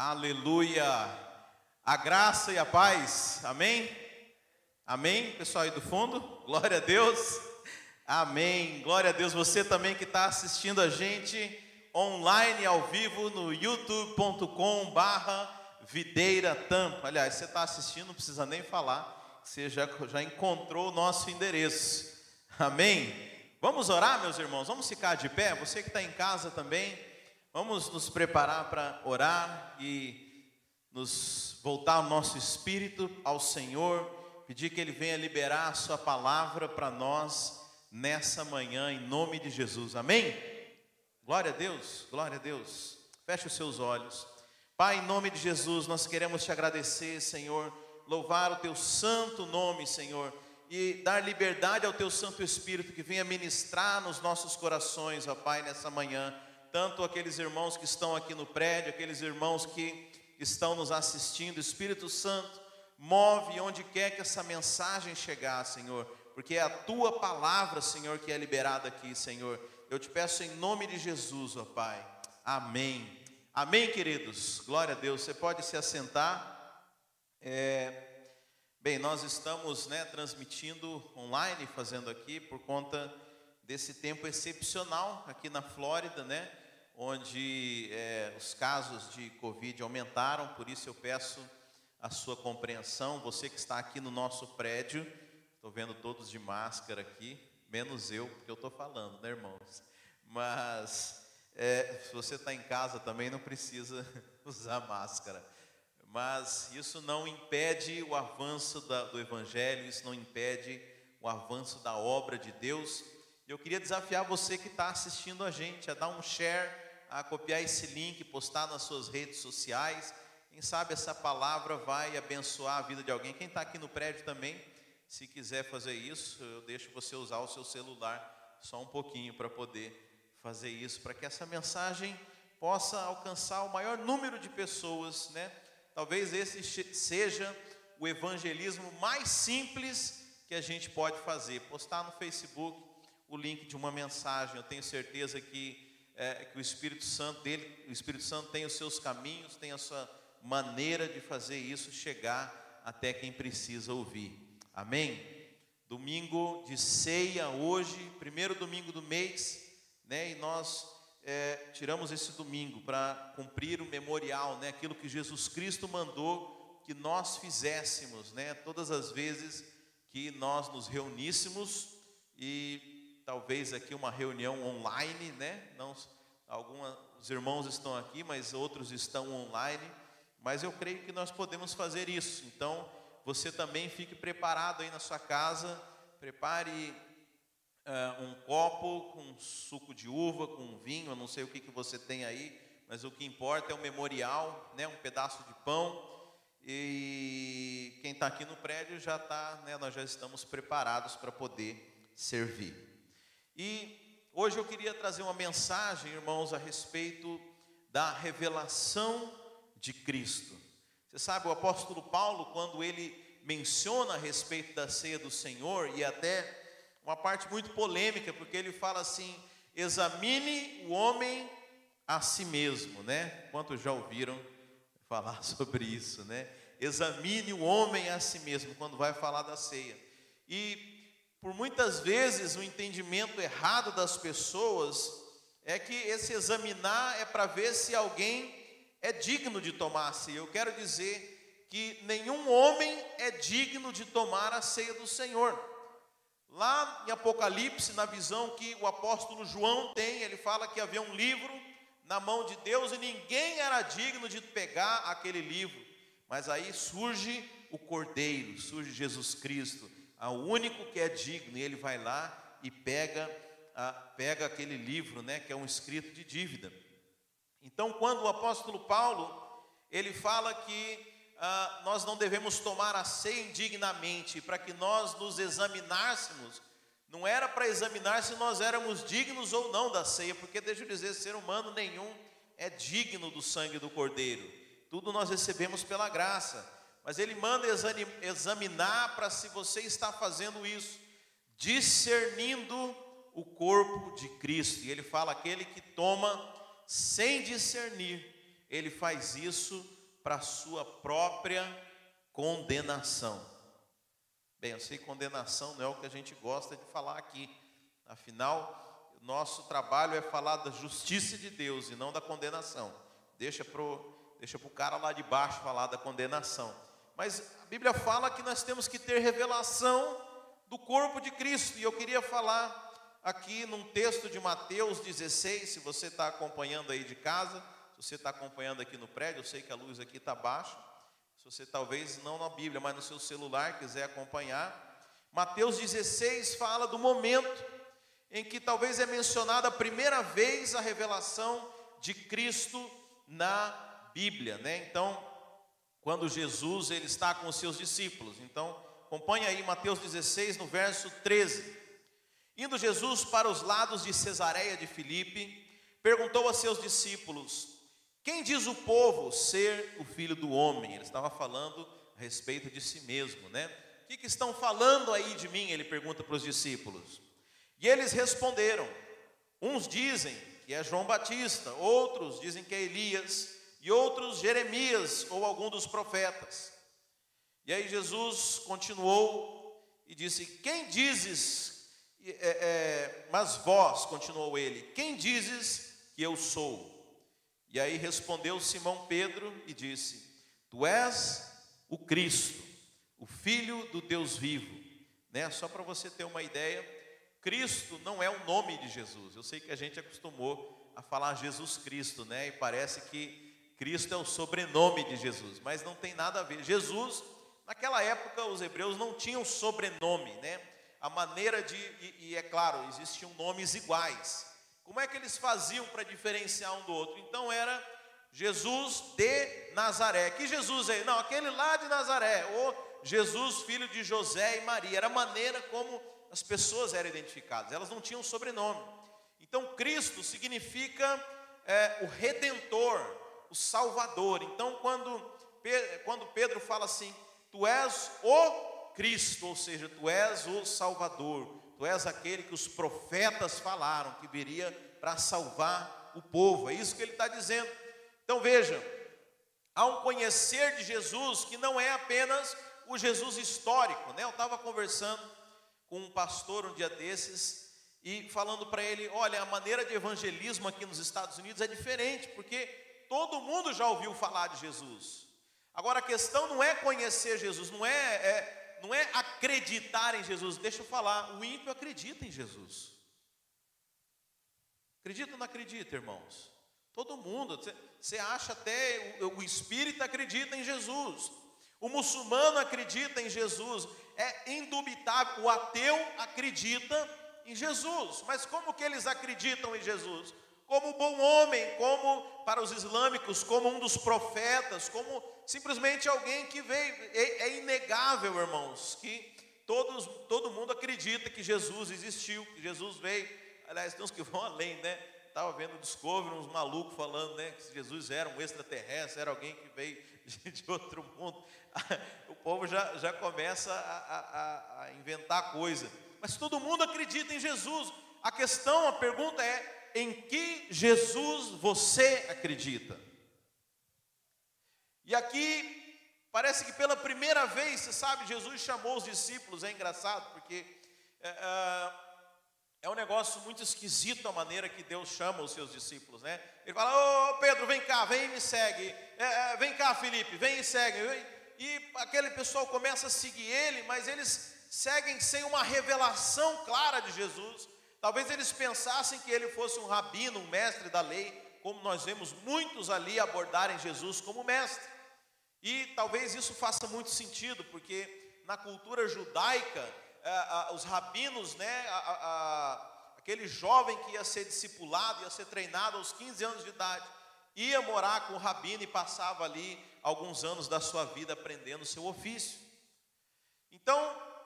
Aleluia. A graça e a paz. Amém? Amém? Pessoal aí do fundo, glória a Deus. Amém. Glória a Deus. Você também que está assistindo a gente online, ao vivo, no youtube.com barra videira tampa. Aliás, você está assistindo, não precisa nem falar. Você já, já encontrou o nosso endereço. Amém? Vamos orar, meus irmãos? Vamos ficar de pé? Você que está em casa também. Vamos nos preparar para orar e nos voltar o nosso espírito ao Senhor, pedir que Ele venha liberar a Sua palavra para nós nessa manhã, em nome de Jesus, amém? Glória a Deus, glória a Deus. Feche os seus olhos. Pai, em nome de Jesus, nós queremos te agradecer, Senhor, louvar o Teu santo nome, Senhor, e dar liberdade ao Teu Santo Espírito que venha ministrar nos nossos corações, ó Pai, nessa manhã tanto aqueles irmãos que estão aqui no prédio, aqueles irmãos que estão nos assistindo. Espírito Santo, move onde quer que essa mensagem chegar, Senhor, porque é a tua palavra, Senhor, que é liberada aqui, Senhor. Eu te peço em nome de Jesus, ó Pai. Amém. Amém, queridos. Glória a Deus. Você pode se assentar. É... Bem, nós estamos né, transmitindo online, fazendo aqui por conta desse tempo excepcional aqui na Flórida, né? Onde é, os casos de Covid aumentaram, por isso eu peço a sua compreensão. Você que está aqui no nosso prédio, estou vendo todos de máscara aqui, menos eu, porque eu estou falando, né, irmãos? Mas é, se você está em casa também não precisa usar máscara. Mas isso não impede o avanço da, do Evangelho, isso não impede o avanço da obra de Deus. Eu queria desafiar você que está assistindo a gente a dar um share, a copiar esse link, postar nas suas redes sociais. Quem sabe essa palavra vai abençoar a vida de alguém. Quem está aqui no prédio também, se quiser fazer isso, eu deixo você usar o seu celular só um pouquinho para poder fazer isso, para que essa mensagem possa alcançar o maior número de pessoas, né? Talvez esse seja o evangelismo mais simples que a gente pode fazer. Postar no Facebook, o link de uma mensagem. Eu tenho certeza que, é, que o Espírito Santo dele, o Espírito Santo tem os seus caminhos, tem a sua maneira de fazer isso chegar até quem precisa ouvir. Amém? Domingo de ceia hoje, primeiro domingo do mês, né? E nós é, tiramos esse domingo para cumprir o memorial, né? Aquilo que Jesus Cristo mandou que nós fizéssemos, né? Todas as vezes que nós nos reuníssemos e talvez aqui uma reunião online, né? Não, alguns irmãos estão aqui, mas outros estão online. Mas eu creio que nós podemos fazer isso. Então, você também fique preparado aí na sua casa. Prepare uh, um copo com suco de uva, com vinho. Eu não sei o que, que você tem aí, mas o que importa é o memorial, né? Um pedaço de pão. E quem está aqui no prédio já está, né? Nós já estamos preparados para poder servir. E hoje eu queria trazer uma mensagem, irmãos, a respeito da revelação de Cristo. Você sabe, o apóstolo Paulo, quando ele menciona a respeito da ceia do Senhor, e até uma parte muito polêmica, porque ele fala assim: examine o homem a si mesmo, né? Quantos já ouviram falar sobre isso, né? Examine o homem a si mesmo, quando vai falar da ceia. E por muitas vezes o entendimento errado das pessoas é que esse examinar é para ver se alguém é digno de tomar a ceia. Eu quero dizer que nenhum homem é digno de tomar a ceia do Senhor. Lá em Apocalipse, na visão que o apóstolo João tem, ele fala que havia um livro na mão de Deus e ninguém era digno de pegar aquele livro. Mas aí surge o Cordeiro, surge Jesus Cristo ao único que é digno, e ele vai lá e pega, a, pega aquele livro, né, que é um escrito de dívida. Então, quando o apóstolo Paulo, ele fala que ah, nós não devemos tomar a ceia indignamente, para que nós nos examinássemos, não era para examinar se nós éramos dignos ou não da ceia, porque deixa eu dizer, ser humano nenhum é digno do sangue do Cordeiro, tudo nós recebemos pela graça mas ele manda examinar para se você está fazendo isso, discernindo o corpo de Cristo. E ele fala: aquele que toma sem discernir, ele faz isso para sua própria condenação. Bem, eu sei que condenação não é o que a gente gosta de falar aqui. Afinal, nosso trabalho é falar da justiça de Deus e não da condenação. Deixa deixa o cara lá de baixo falar da condenação. Mas a Bíblia fala que nós temos que ter revelação do corpo de Cristo. E eu queria falar aqui num texto de Mateus 16, se você está acompanhando aí de casa, se você está acompanhando aqui no prédio, eu sei que a luz aqui está baixa. Se você talvez não na Bíblia, mas no seu celular quiser acompanhar. Mateus 16 fala do momento em que talvez é mencionada a primeira vez a revelação de Cristo na Bíblia, né? Então, quando Jesus ele está com os seus discípulos. Então, acompanhe aí Mateus 16 no verso 13. Indo Jesus para os lados de Cesareia de Filipe, perguntou a seus discípulos: Quem diz o povo ser o filho do homem? Ele estava falando a respeito de si mesmo, né? O que, que estão falando aí de mim? Ele pergunta para os discípulos. E eles responderam: Uns dizem que é João Batista, outros dizem que é Elias, e outros Jeremias ou algum dos profetas. E aí Jesus continuou e disse: Quem dizes é, é, mas vós, continuou ele, quem dizes que eu sou? E aí respondeu Simão Pedro e disse: Tu és o Cristo, o Filho do Deus vivo. Né? Só para você ter uma ideia, Cristo não é o nome de Jesus. Eu sei que a gente acostumou a falar Jesus Cristo, né? E parece que Cristo é o sobrenome de Jesus, mas não tem nada a ver. Jesus, naquela época, os hebreus não tinham sobrenome, né? a maneira de, e, e é claro, existiam nomes iguais. Como é que eles faziam para diferenciar um do outro? Então era Jesus de Nazaré. Que Jesus é? Não, aquele lá de Nazaré. Ou Jesus, filho de José e Maria. Era a maneira como as pessoas eram identificadas. Elas não tinham sobrenome. Então Cristo significa é, o Redentor, o Salvador. Então quando, quando Pedro fala assim, Tu és o Cristo, ou seja, tu és o Salvador, tu és aquele que os profetas falaram que viria para salvar o povo, é isso que ele está dizendo. Então veja, há um conhecer de Jesus que não é apenas o Jesus histórico, né? Eu estava conversando com um pastor um dia desses e falando para ele: olha, a maneira de evangelismo aqui nos Estados Unidos é diferente, porque todo mundo já ouviu falar de Jesus. Agora a questão não é conhecer Jesus, não é, é não é acreditar em Jesus. Deixa eu falar, o ímpio acredita em Jesus. Acredita ou não acredita, irmãos? Todo mundo, você acha até, o, o espírita acredita em Jesus, o muçulmano acredita em Jesus, é indubitável, o ateu acredita em Jesus, mas como que eles acreditam em Jesus? Como bom homem, como para os islâmicos, como um dos profetas, como simplesmente alguém que veio. É, é inegável, irmãos, que todos, todo mundo acredita que Jesus existiu, que Jesus veio. Aliás, tem uns que vão além, né? Estava vendo o Discovery, uns malucos falando, né? Que Jesus era um extraterrestre, era alguém que veio de outro mundo. O povo já, já começa a, a, a inventar coisa. Mas todo mundo acredita em Jesus. A questão, a pergunta é: em que Jesus você acredita? E aqui, parece que pela primeira vez, você sabe, Jesus chamou os discípulos, é engraçado, porque é, é, é um negócio muito esquisito a maneira que Deus chama os seus discípulos, né? Ele fala, ô oh, Pedro, vem cá, vem e me segue, é, é, vem cá, Felipe, vem e segue. E aquele pessoal começa a seguir ele, mas eles seguem sem uma revelação clara de Jesus. Talvez eles pensassem que ele fosse um rabino, um mestre da lei, como nós vemos muitos ali abordarem Jesus como mestre. E talvez isso faça muito sentido, porque na cultura judaica, é, os rabinos, né, aquele jovem que ia ser discipulado, ia ser treinado aos 15 anos de idade, ia morar com o rabino e passava ali alguns anos da sua vida aprendendo o seu ofício. Então,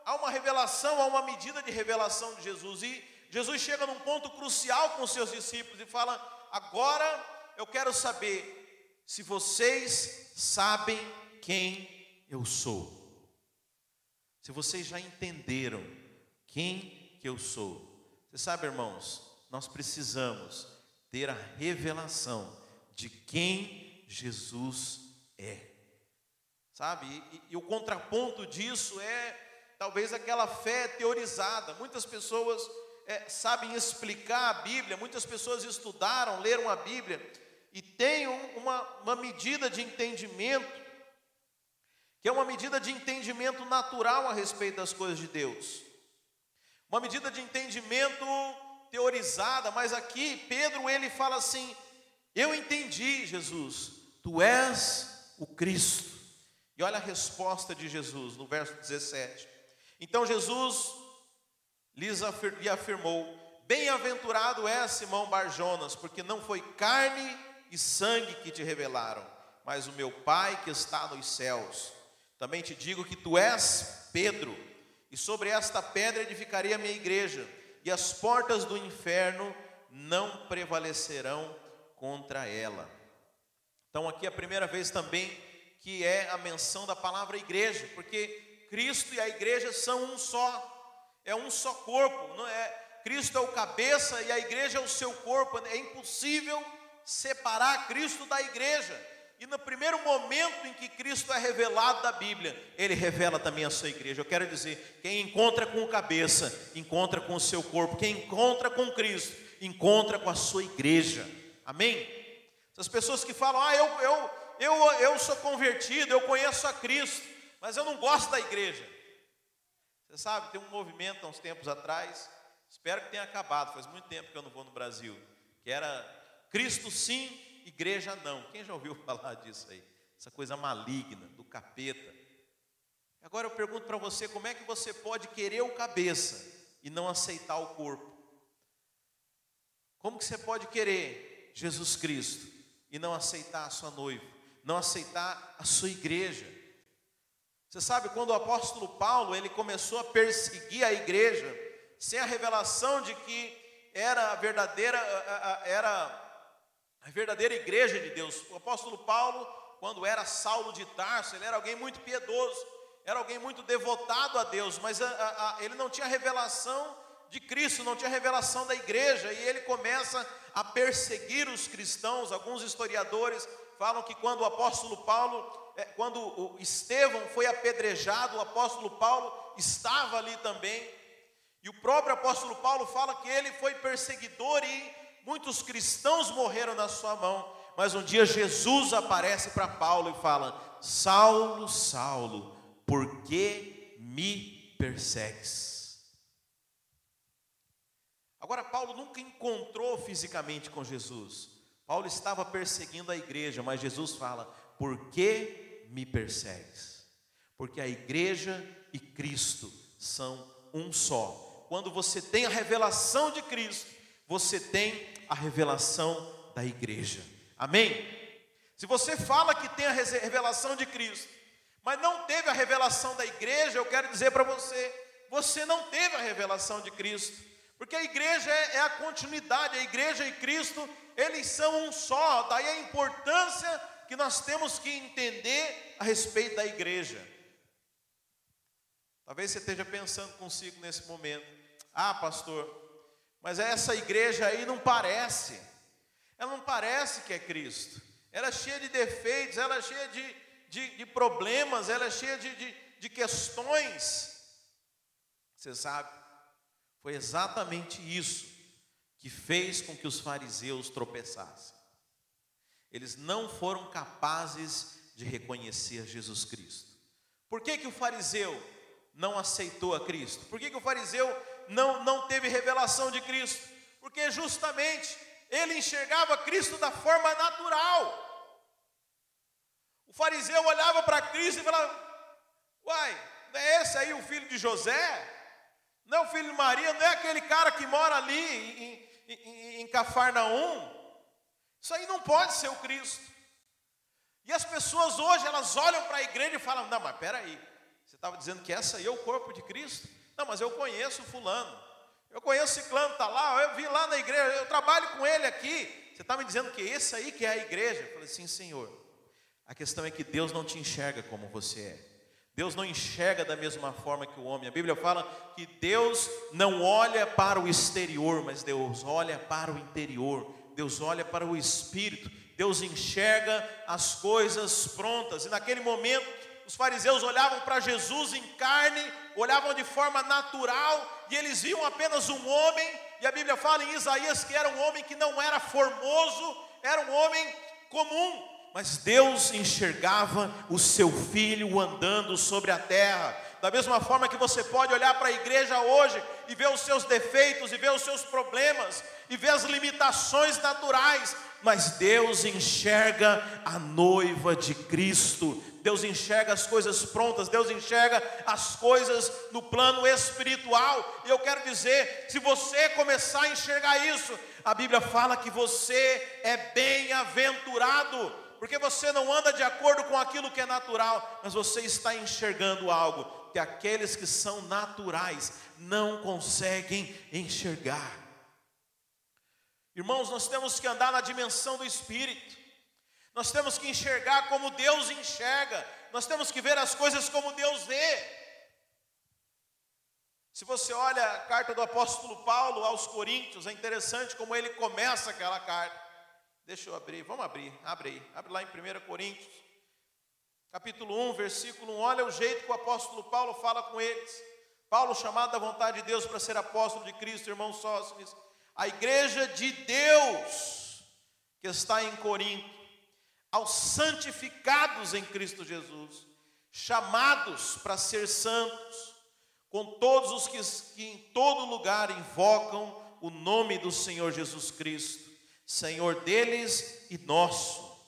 há uma revelação, há uma medida de revelação de Jesus, e Jesus chega num ponto crucial com os seus discípulos e fala: Agora eu quero saber se vocês sabem quem eu sou. Se vocês já entenderam quem que eu sou. Você sabe, irmãos, nós precisamos ter a revelação de quem Jesus é. Sabe? E, e, o contraponto disso é talvez aquela fé teorizada. Muitas pessoas é, sabem explicar a Bíblia, muitas pessoas estudaram, leram a Bíblia e têm uma, uma medida de entendimento, que é uma medida de entendimento natural a respeito das coisas de Deus, uma medida de entendimento teorizada, mas aqui Pedro ele fala assim: Eu entendi, Jesus, tu és o Cristo. E olha a resposta de Jesus no verso 17. Então Jesus lhe afirmou: Bem-aventurado é Simão Barjonas, porque não foi carne e sangue que te revelaram, mas o meu Pai que está nos céus. Também te digo que tu és Pedro, e sobre esta pedra edificarei a minha igreja, e as portas do inferno não prevalecerão contra ela. Então, aqui é a primeira vez também que é a menção da palavra igreja, porque Cristo e a igreja são um só é um só corpo, não é? Cristo é o cabeça e a igreja é o seu corpo. É impossível separar Cristo da igreja. E no primeiro momento em que Cristo é revelado da Bíblia, ele revela também a sua igreja. Eu quero dizer, quem encontra com o cabeça, encontra com o seu corpo. Quem encontra com Cristo, encontra com a sua igreja. Amém? Essas pessoas que falam: "Ah, eu eu eu eu sou convertido, eu conheço a Cristo, mas eu não gosto da igreja". Você sabe, tem um movimento há uns tempos atrás, espero que tenha acabado, faz muito tempo que eu não vou no Brasil, que era Cristo sim, igreja não. Quem já ouviu falar disso aí? Essa coisa maligna, do capeta. Agora eu pergunto para você, como é que você pode querer o cabeça e não aceitar o corpo? Como que você pode querer Jesus Cristo e não aceitar a sua noiva, não aceitar a sua igreja? Você sabe quando o apóstolo Paulo ele começou a perseguir a igreja sem a revelação de que era a verdadeira era a verdadeira igreja de Deus. O apóstolo Paulo, quando era Saulo de Tarso, ele era alguém muito piedoso, era alguém muito devotado a Deus, mas a, a, ele não tinha revelação de Cristo, não tinha revelação da igreja, e ele começa a perseguir os cristãos. Alguns historiadores falam que quando o apóstolo Paulo quando o Estevão foi apedrejado, o apóstolo Paulo estava ali também. E o próprio apóstolo Paulo fala que ele foi perseguidor e muitos cristãos morreram na sua mão. Mas um dia Jesus aparece para Paulo e fala: Saulo, Saulo, por que me persegues? Agora, Paulo nunca encontrou fisicamente com Jesus. Paulo estava perseguindo a igreja, mas Jesus fala: Por que me persegues? Porque a igreja e Cristo são um só. Quando você tem a revelação de Cristo, você tem a revelação da igreja. Amém? Se você fala que tem a revelação de Cristo, mas não teve a revelação da igreja, eu quero dizer para você, você não teve a revelação de Cristo, porque a igreja é, é a continuidade, a igreja e Cristo, eles são um só, daí a importância que nós temos que entender a respeito da igreja. Talvez você esteja pensando consigo nesse momento: ah, pastor, mas essa igreja aí não parece, ela não parece que é Cristo, ela é cheia de defeitos, ela é cheia de, de, de problemas, ela é cheia de, de, de questões. Você sabe, foi exatamente isso que fez com que os fariseus tropeçassem eles não foram capazes de reconhecer Jesus Cristo. Por que, que o fariseu não aceitou a Cristo? Por que, que o fariseu não, não teve revelação de Cristo? Porque justamente ele enxergava Cristo da forma natural. O fariseu olhava para Cristo e falava: Uai, não é esse aí o filho de José? Não é o filho de Maria? Não é aquele cara que mora ali em, em, em Cafarnaum? Isso aí não pode ser o Cristo. E as pessoas hoje, elas olham para a igreja e falam: Não, mas peraí, você estava dizendo que essa aí é o corpo de Cristo? Não, mas eu conheço Fulano, eu conheço Ciclano, está lá, eu vi lá na igreja, eu trabalho com ele aqui. Você está me dizendo que esse aí que é a igreja? Eu falei: Sim, Senhor. A questão é que Deus não te enxerga como você é. Deus não enxerga da mesma forma que o homem. A Bíblia fala que Deus não olha para o exterior, mas Deus olha para o interior. Deus olha para o espírito, Deus enxerga as coisas prontas. E naquele momento, os fariseus olhavam para Jesus em carne, olhavam de forma natural, e eles viam apenas um homem, e a Bíblia fala em Isaías que era um homem que não era formoso, era um homem comum, mas Deus enxergava o seu filho andando sobre a terra. Da mesma forma que você pode olhar para a igreja hoje e ver os seus defeitos, e ver os seus problemas, e ver as limitações naturais, mas Deus enxerga a noiva de Cristo, Deus enxerga as coisas prontas, Deus enxerga as coisas no plano espiritual. E eu quero dizer, se você começar a enxergar isso, a Bíblia fala que você é bem-aventurado, porque você não anda de acordo com aquilo que é natural, mas você está enxergando algo que aqueles que são naturais não conseguem enxergar. Irmãos, nós temos que andar na dimensão do Espírito. Nós temos que enxergar como Deus enxerga, nós temos que ver as coisas como Deus vê. Se você olha a carta do apóstolo Paulo aos Coríntios, é interessante como ele começa aquela carta. Deixa eu abrir, vamos abrir, abre aí, abre lá em 1 Coríntios, capítulo 1, versículo 1. Olha o jeito que o apóstolo Paulo fala com eles. Paulo, chamado da vontade de Deus para ser apóstolo de Cristo, irmão Sócrates, a igreja de Deus que está em Corinto aos santificados em Cristo Jesus, chamados para ser santos, com todos os que, que em todo lugar invocam o nome do Senhor Jesus Cristo, Senhor deles e nosso.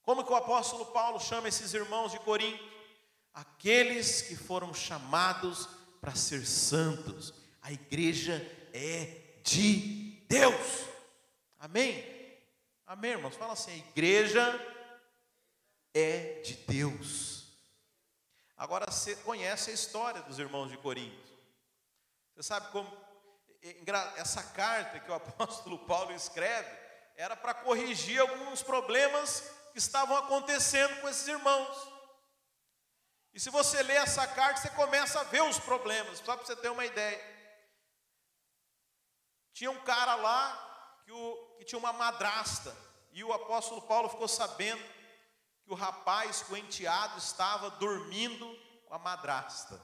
Como que o apóstolo Paulo chama esses irmãos de Corinto? Aqueles que foram chamados para ser santos. A igreja é de Deus. Amém? Amém, irmãos? Fala assim: a igreja é de Deus. Agora você conhece a história dos irmãos de Corinto. Você sabe como essa carta que o apóstolo Paulo escreve era para corrigir alguns problemas que estavam acontecendo com esses irmãos. E se você lê essa carta, você começa a ver os problemas, só para você ter uma ideia. Tinha um cara lá que, o, que tinha uma madrasta, e o apóstolo Paulo ficou sabendo que o rapaz, o enteado, estava dormindo com a madrasta.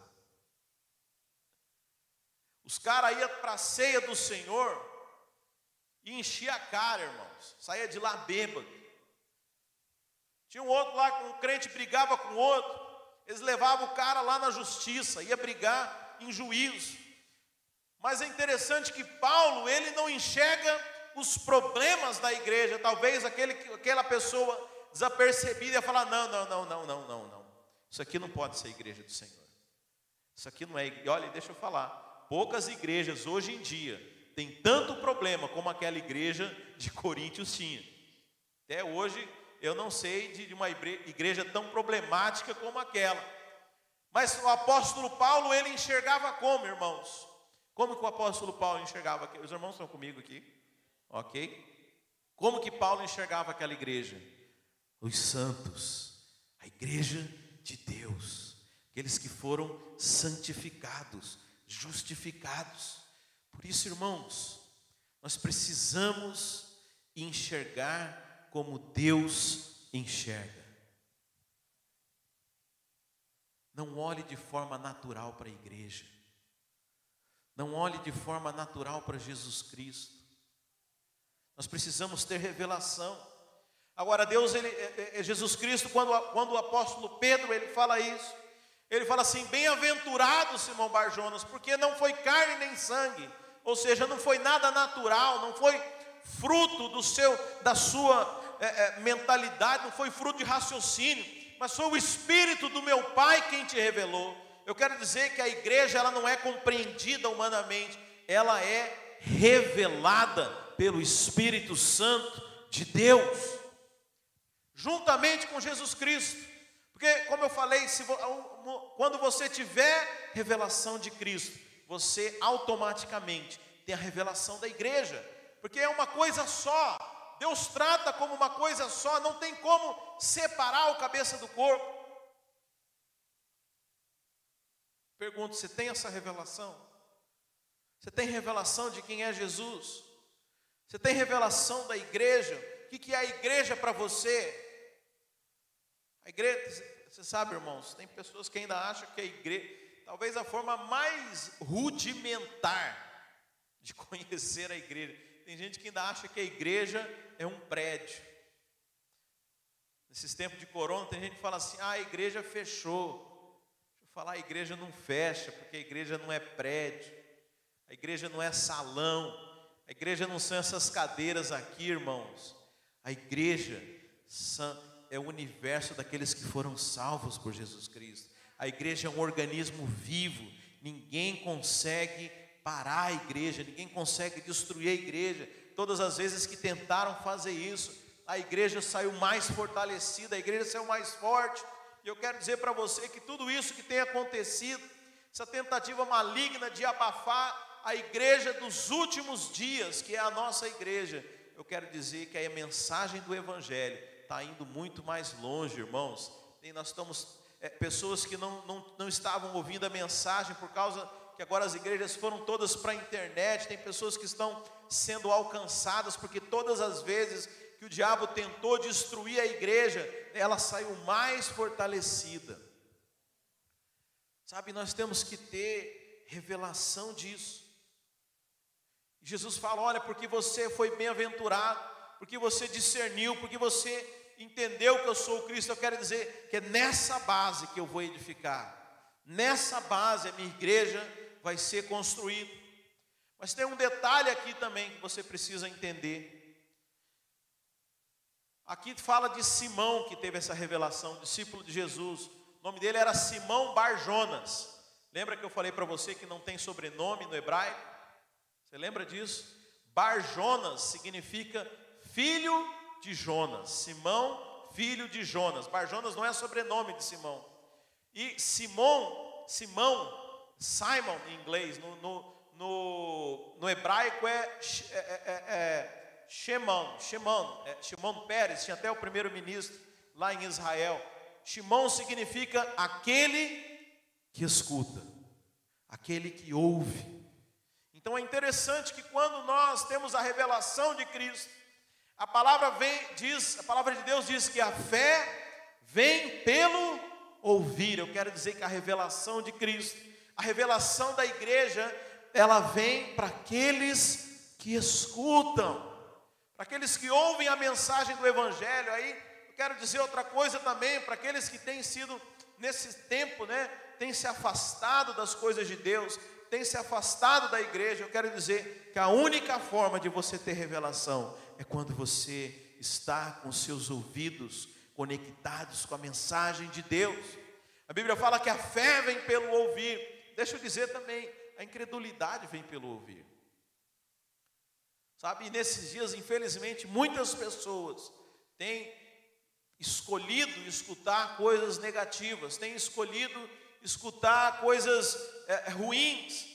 Os caras iam para a ceia do Senhor e enchia a cara, irmãos. Saía de lá bêbado. Tinha um outro lá, um crente brigava com outro. Eles levavam o cara lá na justiça, ia brigar em juízo. Mas é interessante que Paulo, ele não enxerga os problemas da igreja, talvez aquele, aquela pessoa desapercebida ia falar: não, não, não, não, não, não, não. Isso aqui não pode ser igreja do Senhor. Isso aqui não é. Olha, deixa eu falar. Poucas igrejas hoje em dia têm tanto problema como aquela igreja de Coríntios tinha. Até hoje eu não sei de uma igreja tão problemática como aquela. Mas o apóstolo Paulo, ele enxergava como, irmãos? Como que o apóstolo Paulo enxergava? Os irmãos estão comigo aqui? Ok? Como que Paulo enxergava aquela igreja? Os santos, a igreja de Deus, aqueles que foram santificados, justificados. Por isso, irmãos, nós precisamos enxergar como Deus enxerga. Não olhe de forma natural para a igreja. Não olhe de forma natural para Jesus Cristo. Nós precisamos ter revelação. Agora, Deus, ele, é, é, é Jesus Cristo, quando, quando o apóstolo Pedro ele fala isso, ele fala assim: Bem-aventurado Simão Barjonas, porque não foi carne nem sangue, ou seja, não foi nada natural, não foi fruto do seu, da sua é, é, mentalidade, não foi fruto de raciocínio, mas foi o Espírito do meu Pai quem te revelou. Eu quero dizer que a igreja ela não é compreendida humanamente, ela é revelada pelo Espírito Santo de Deus, juntamente com Jesus Cristo. Porque, como eu falei, se, quando você tiver revelação de Cristo, você automaticamente tem a revelação da igreja, porque é uma coisa só. Deus trata como uma coisa só, não tem como separar o cabeça do corpo. Pergunto: você tem essa revelação? Você tem revelação de quem é Jesus? Você tem revelação da igreja? O que é a igreja para você? A igreja, você sabe, irmãos, tem pessoas que ainda acham que a igreja, talvez a forma mais rudimentar de conhecer a igreja. Tem gente que ainda acha que a igreja é um prédio. Nesses tempos de corona, tem gente que fala assim: ah, a igreja fechou. Deixa eu falar, a igreja não fecha, porque a igreja não é prédio, a igreja não é salão, a igreja não são essas cadeiras aqui, irmãos. A igreja é o universo daqueles que foram salvos por Jesus Cristo. A igreja é um organismo vivo, ninguém consegue parar a igreja, ninguém consegue destruir a igreja. Todas as vezes que tentaram fazer isso, a igreja saiu mais fortalecida, a igreja saiu mais forte. E eu quero dizer para você que tudo isso que tem acontecido, essa tentativa maligna de abafar a igreja dos últimos dias, que é a nossa igreja, eu quero dizer que a mensagem do Evangelho está indo muito mais longe, irmãos. E nós estamos, é, pessoas que não, não, não estavam ouvindo a mensagem por causa que agora as igrejas foram todas para a internet, tem pessoas que estão sendo alcançadas, porque todas as vezes que o diabo tentou destruir a igreja, ela saiu mais fortalecida. Sabe, nós temos que ter revelação disso. Jesus fala: olha, porque você foi bem-aventurado, porque você discerniu, porque você entendeu que eu sou o Cristo, eu quero dizer que é nessa base que eu vou edificar, nessa base a minha igreja vai ser construída. Mas tem um detalhe aqui também que você precisa entender. Aqui fala de Simão que teve essa revelação, discípulo de Jesus. O nome dele era Simão Barjonas. Lembra que eu falei para você que não tem sobrenome no hebraico? Você lembra disso? Barjonas significa filho de Jonas. Simão, filho de Jonas. Barjonas não é sobrenome de Simão. E Simão, Simão, Simon em inglês, no, no, no, no hebraico é, é, é, é Shimon, Shimon, é, Shimon Pérez, tinha até o primeiro-ministro lá em Israel. Shimon significa aquele que escuta, aquele que ouve. Então é interessante que quando nós temos a revelação de Cristo, a palavra vem, diz, a palavra de Deus diz que a fé vem pelo ouvir. Eu quero dizer que a revelação de Cristo, a revelação da igreja, ela vem para aqueles que escutam para aqueles que ouvem a mensagem do Evangelho, aí eu quero dizer outra coisa também, para aqueles que têm sido, nesse tempo, né, têm se afastado das coisas de Deus, têm se afastado da igreja, eu quero dizer que a única forma de você ter revelação é quando você está com seus ouvidos conectados com a mensagem de Deus. A Bíblia fala que a fé vem pelo ouvir, deixa eu dizer também, a incredulidade vem pelo ouvir. Sabe, e nesses dias, infelizmente, muitas pessoas têm escolhido escutar coisas negativas, têm escolhido escutar coisas é, ruins.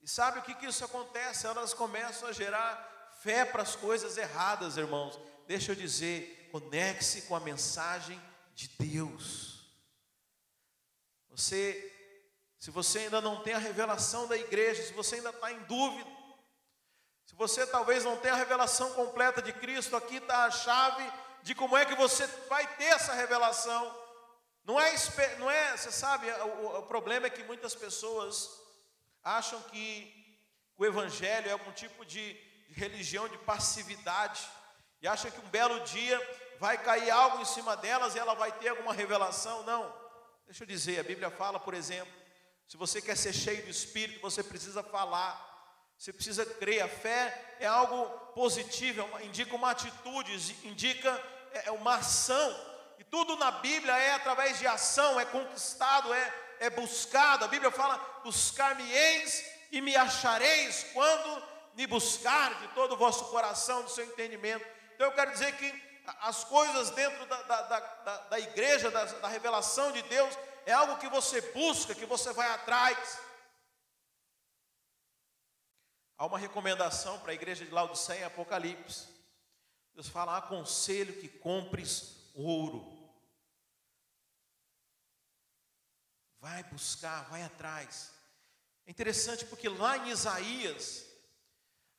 E sabe o que, que isso acontece? Elas começam a gerar fé para as coisas erradas, irmãos. Deixa eu dizer, conecte-se com a mensagem de Deus. Você, se você ainda não tem a revelação da igreja, se você ainda está em dúvida, se você talvez não tenha a revelação completa de Cristo, aqui está a chave de como é que você vai ter essa revelação. Não é, não é você sabe, o, o problema é que muitas pessoas acham que o Evangelho é algum tipo de religião de passividade, e acham que um belo dia vai cair algo em cima delas e ela vai ter alguma revelação. Não, deixa eu dizer, a Bíblia fala, por exemplo, se você quer ser cheio do Espírito, você precisa falar. Você precisa crer. A fé é algo positivo, é indica uma atitude, indica é, é uma ação. E tudo na Bíblia é através de ação, é conquistado, é, é buscado. A Bíblia fala: buscar-me-eis e me achareis quando me buscar de todo o vosso coração, do seu entendimento. Então eu quero dizer que as coisas dentro da, da, da, da igreja, da, da revelação de Deus, é algo que você busca, que você vai atrás. Há uma recomendação para a igreja de Laodiceia em Apocalipse. Deus fala: aconselho que compres ouro. Vai buscar, vai atrás. É interessante porque lá em Isaías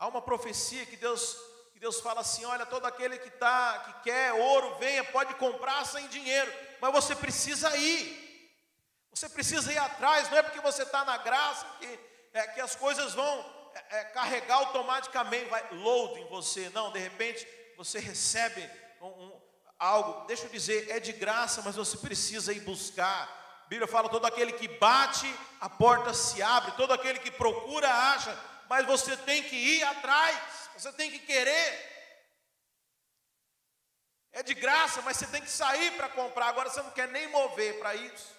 há uma profecia que Deus, Deus fala assim: olha, todo aquele que tá, que quer ouro, venha, pode comprar sem dinheiro, mas você precisa ir. Você precisa ir atrás, não é porque você está na graça que, é, que as coisas vão é, é, carregar automaticamente, vai load em você. Não, de repente você recebe um, um, algo, deixa eu dizer, é de graça, mas você precisa ir buscar. A Bíblia fala: todo aquele que bate, a porta se abre, todo aquele que procura, acha, mas você tem que ir atrás, você tem que querer. É de graça, mas você tem que sair para comprar. Agora você não quer nem mover para isso.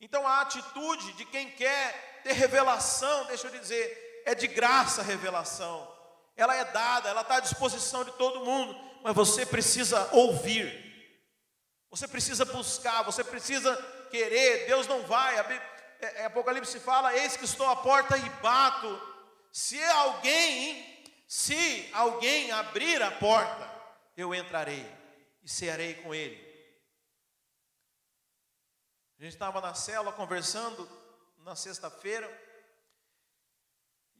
Então a atitude de quem quer ter revelação, deixa eu dizer, é de graça a revelação. Ela é dada, ela está à disposição de todo mundo, mas você precisa ouvir. Você precisa buscar, você precisa querer. Deus não vai. É, é, Apocalipse fala: Eis que estou à porta e bato. Se alguém, se alguém abrir a porta, eu entrarei e cearei com ele. A gente estava na cela conversando na sexta-feira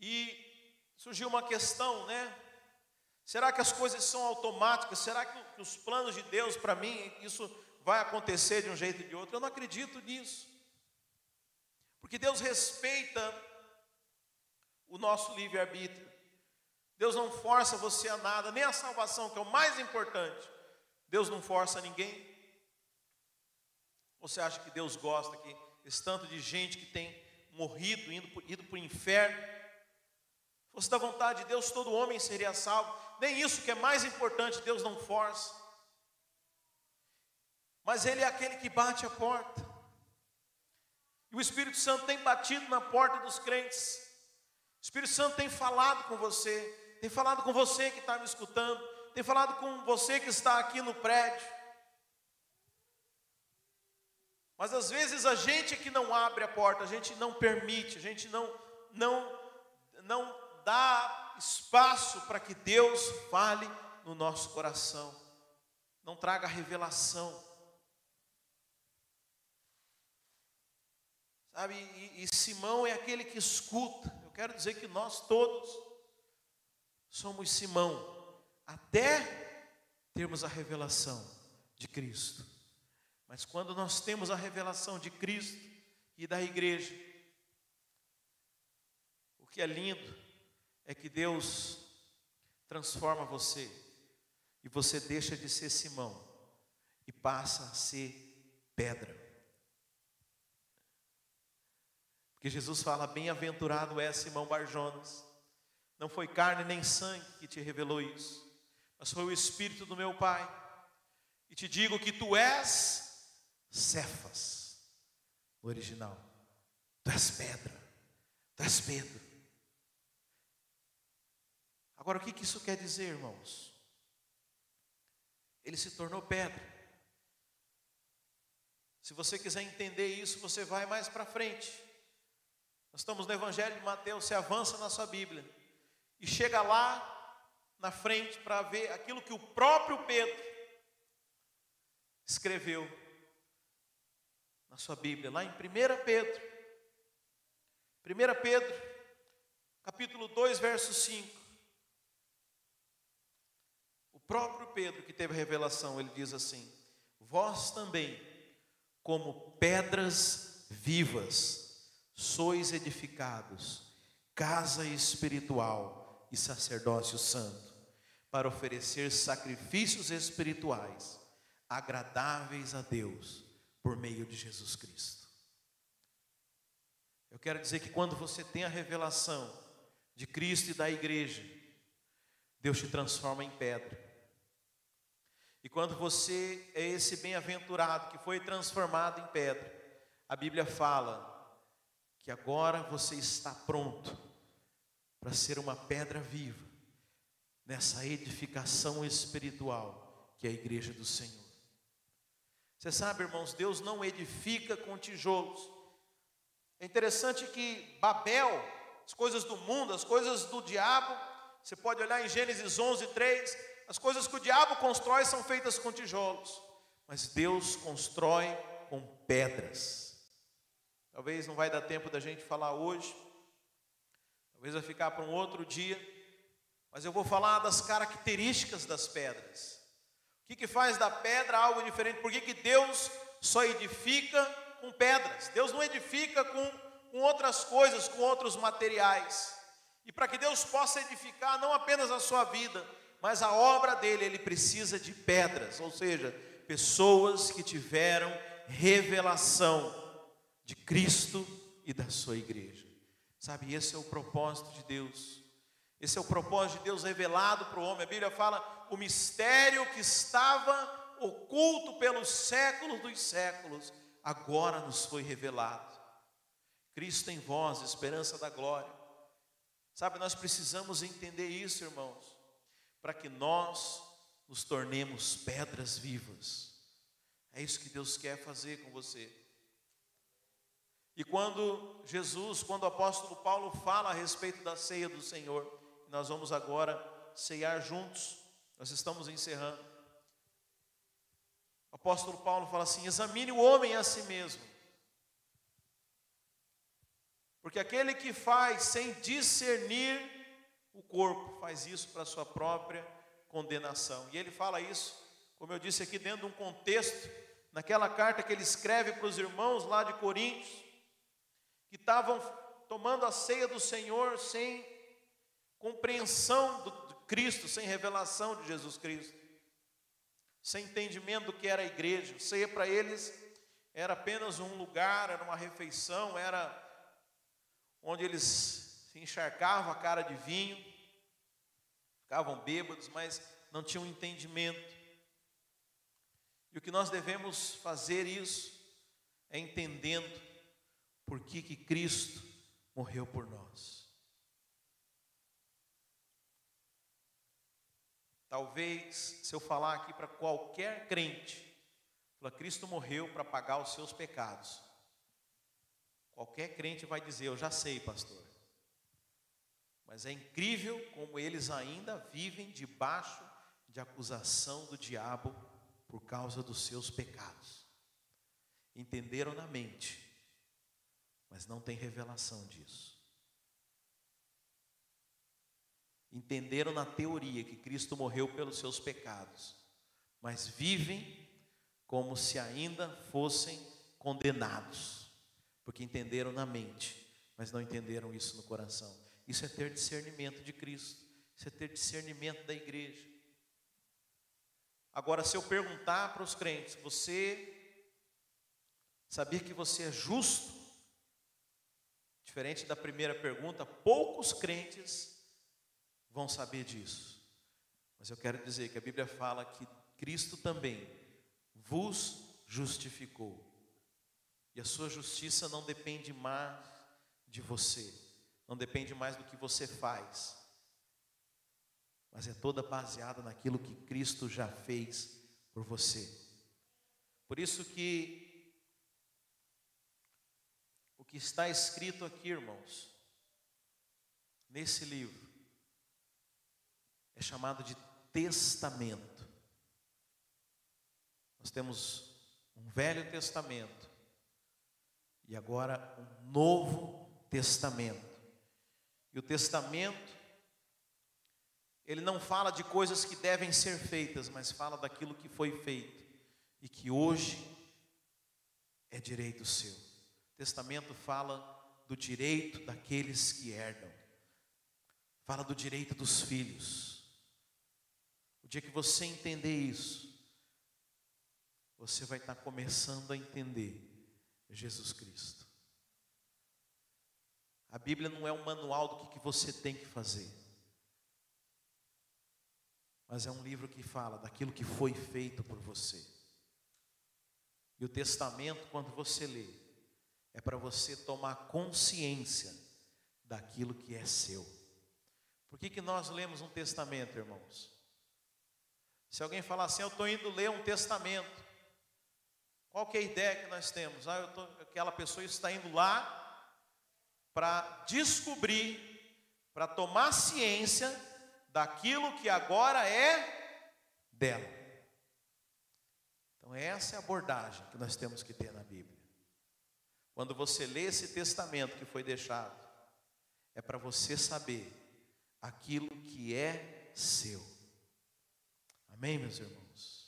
e surgiu uma questão, né? Será que as coisas são automáticas? Será que os planos de Deus para mim, isso vai acontecer de um jeito ou de outro? Eu não acredito nisso. Porque Deus respeita o nosso livre-arbítrio. Deus não força você a nada, nem a salvação, que é o mais importante. Deus não força ninguém. Você acha que Deus gosta que esse tanto de gente que tem morrido, indo, ido para o inferno? Se fosse da vontade de Deus, todo homem seria salvo. Nem isso que é mais importante, Deus não força. Mas Ele é aquele que bate a porta. E o Espírito Santo tem batido na porta dos crentes. O Espírito Santo tem falado com você, tem falado com você que está me escutando, tem falado com você que está aqui no prédio. Mas às vezes a gente é que não abre a porta, a gente não permite, a gente não não não dá espaço para que Deus fale no nosso coração. Não traga revelação. Sabe, e, e Simão é aquele que escuta. Eu quero dizer que nós todos somos Simão, até termos a revelação de Cristo. Mas quando nós temos a revelação de Cristo e da igreja, o que é lindo é que Deus transforma você e você deixa de ser Simão e passa a ser pedra. Porque Jesus fala: Bem-aventurado é Simão Barjonas, não foi carne nem sangue que te revelou isso, mas foi o Espírito do meu Pai. E te digo que tu és Cefas, o original. Tu és pedra, tu és Pedro. Agora, o que, que isso quer dizer, irmãos? Ele se tornou pedra. Se você quiser entender isso, você vai mais para frente. Nós estamos no Evangelho de Mateus, você avança na sua Bíblia e chega lá na frente para ver aquilo que o próprio Pedro escreveu na sua Bíblia, lá em 1 Pedro. 1 Pedro, capítulo 2, verso 5. O próprio Pedro que teve a revelação, ele diz assim: Vós também, como pedras vivas, sois edificados, casa espiritual e sacerdócio santo, para oferecer sacrifícios espirituais agradáveis a Deus por meio de Jesus Cristo. Eu quero dizer que quando você tem a revelação de Cristo e da igreja, Deus te transforma em pedra. E quando você é esse bem-aventurado que foi transformado em pedra, a Bíblia fala que agora você está pronto para ser uma pedra viva nessa edificação espiritual que é a igreja do Senhor. Você sabe, irmãos, Deus não edifica com tijolos. É interessante que Babel, as coisas do mundo, as coisas do diabo, você pode olhar em Gênesis 11, 3, as coisas que o diabo constrói são feitas com tijolos, mas Deus constrói com pedras. Talvez não vai dar tempo da gente falar hoje, talvez vai ficar para um outro dia, Mas eu vou falar das características das pedras. O que, que faz da pedra algo diferente? Por que, que Deus só edifica com pedras? Deus não edifica com, com outras coisas, com outros materiais. E para que Deus possa edificar não apenas a sua vida, mas a obra dele, ele precisa de pedras, ou seja, pessoas que tiveram revelação de Cristo e da sua igreja. Sabe, esse é o propósito de Deus. Esse é o propósito de Deus revelado para o homem. A Bíblia fala o mistério que estava oculto pelos séculos dos séculos, agora nos foi revelado. Cristo em vós, esperança da glória. Sabe, nós precisamos entender isso, irmãos, para que nós nos tornemos pedras vivas. É isso que Deus quer fazer com você. E quando Jesus, quando o apóstolo Paulo fala a respeito da ceia do Senhor, nós vamos agora ceiar juntos, nós estamos encerrando. O apóstolo Paulo fala assim: examine o homem a si mesmo, porque aquele que faz sem discernir o corpo, faz isso para sua própria condenação. E ele fala isso, como eu disse aqui, dentro de um contexto, naquela carta que ele escreve para os irmãos lá de Coríntios, que estavam tomando a ceia do Senhor sem compreensão do Cristo, sem revelação de Jesus Cristo, sem entendimento do que era a igreja. Ceia para eles era apenas um lugar, era uma refeição, era onde eles se encharcavam a cara de vinho, ficavam bêbados, mas não tinham entendimento. E o que nós devemos fazer isso é entendendo por que, que Cristo morreu por nós. Talvez, se eu falar aqui para qualquer crente, Cristo morreu para pagar os seus pecados. Qualquer crente vai dizer: Eu já sei, pastor. Mas é incrível como eles ainda vivem debaixo de acusação do diabo por causa dos seus pecados. Entenderam na mente, mas não tem revelação disso. Entenderam na teoria que Cristo morreu pelos seus pecados, mas vivem como se ainda fossem condenados porque entenderam na mente, mas não entenderam isso no coração. Isso é ter discernimento de Cristo, isso é ter discernimento da igreja. Agora, se eu perguntar para os crentes, você sabia que você é justo? Diferente da primeira pergunta, poucos crentes vão saber disso. Mas eu quero dizer que a Bíblia fala que Cristo também vos justificou e a sua justiça não depende mais de você, não depende mais do que você faz, mas é toda baseada naquilo que Cristo já fez por você. Por isso que que está escrito aqui, irmãos, nesse livro, é chamado de testamento. Nós temos um Velho Testamento e agora um novo testamento. E o testamento, ele não fala de coisas que devem ser feitas, mas fala daquilo que foi feito e que hoje é direito seu. Testamento fala do direito daqueles que herdam, fala do direito dos filhos. O dia que você entender isso, você vai estar começando a entender Jesus Cristo. A Bíblia não é um manual do que, que você tem que fazer, mas é um livro que fala daquilo que foi feito por você. E o testamento, quando você lê, é para você tomar consciência daquilo que é seu. Por que, que nós lemos um testamento, irmãos? Se alguém falar assim, eu estou indo ler um testamento, qual que é a ideia que nós temos? Ah, tô, aquela pessoa está indo lá para descobrir, para tomar ciência daquilo que agora é dela. Então, essa é a abordagem que nós temos que ter na Bíblia. Quando você lê esse testamento que foi deixado, é para você saber aquilo que é seu. Amém, meus irmãos?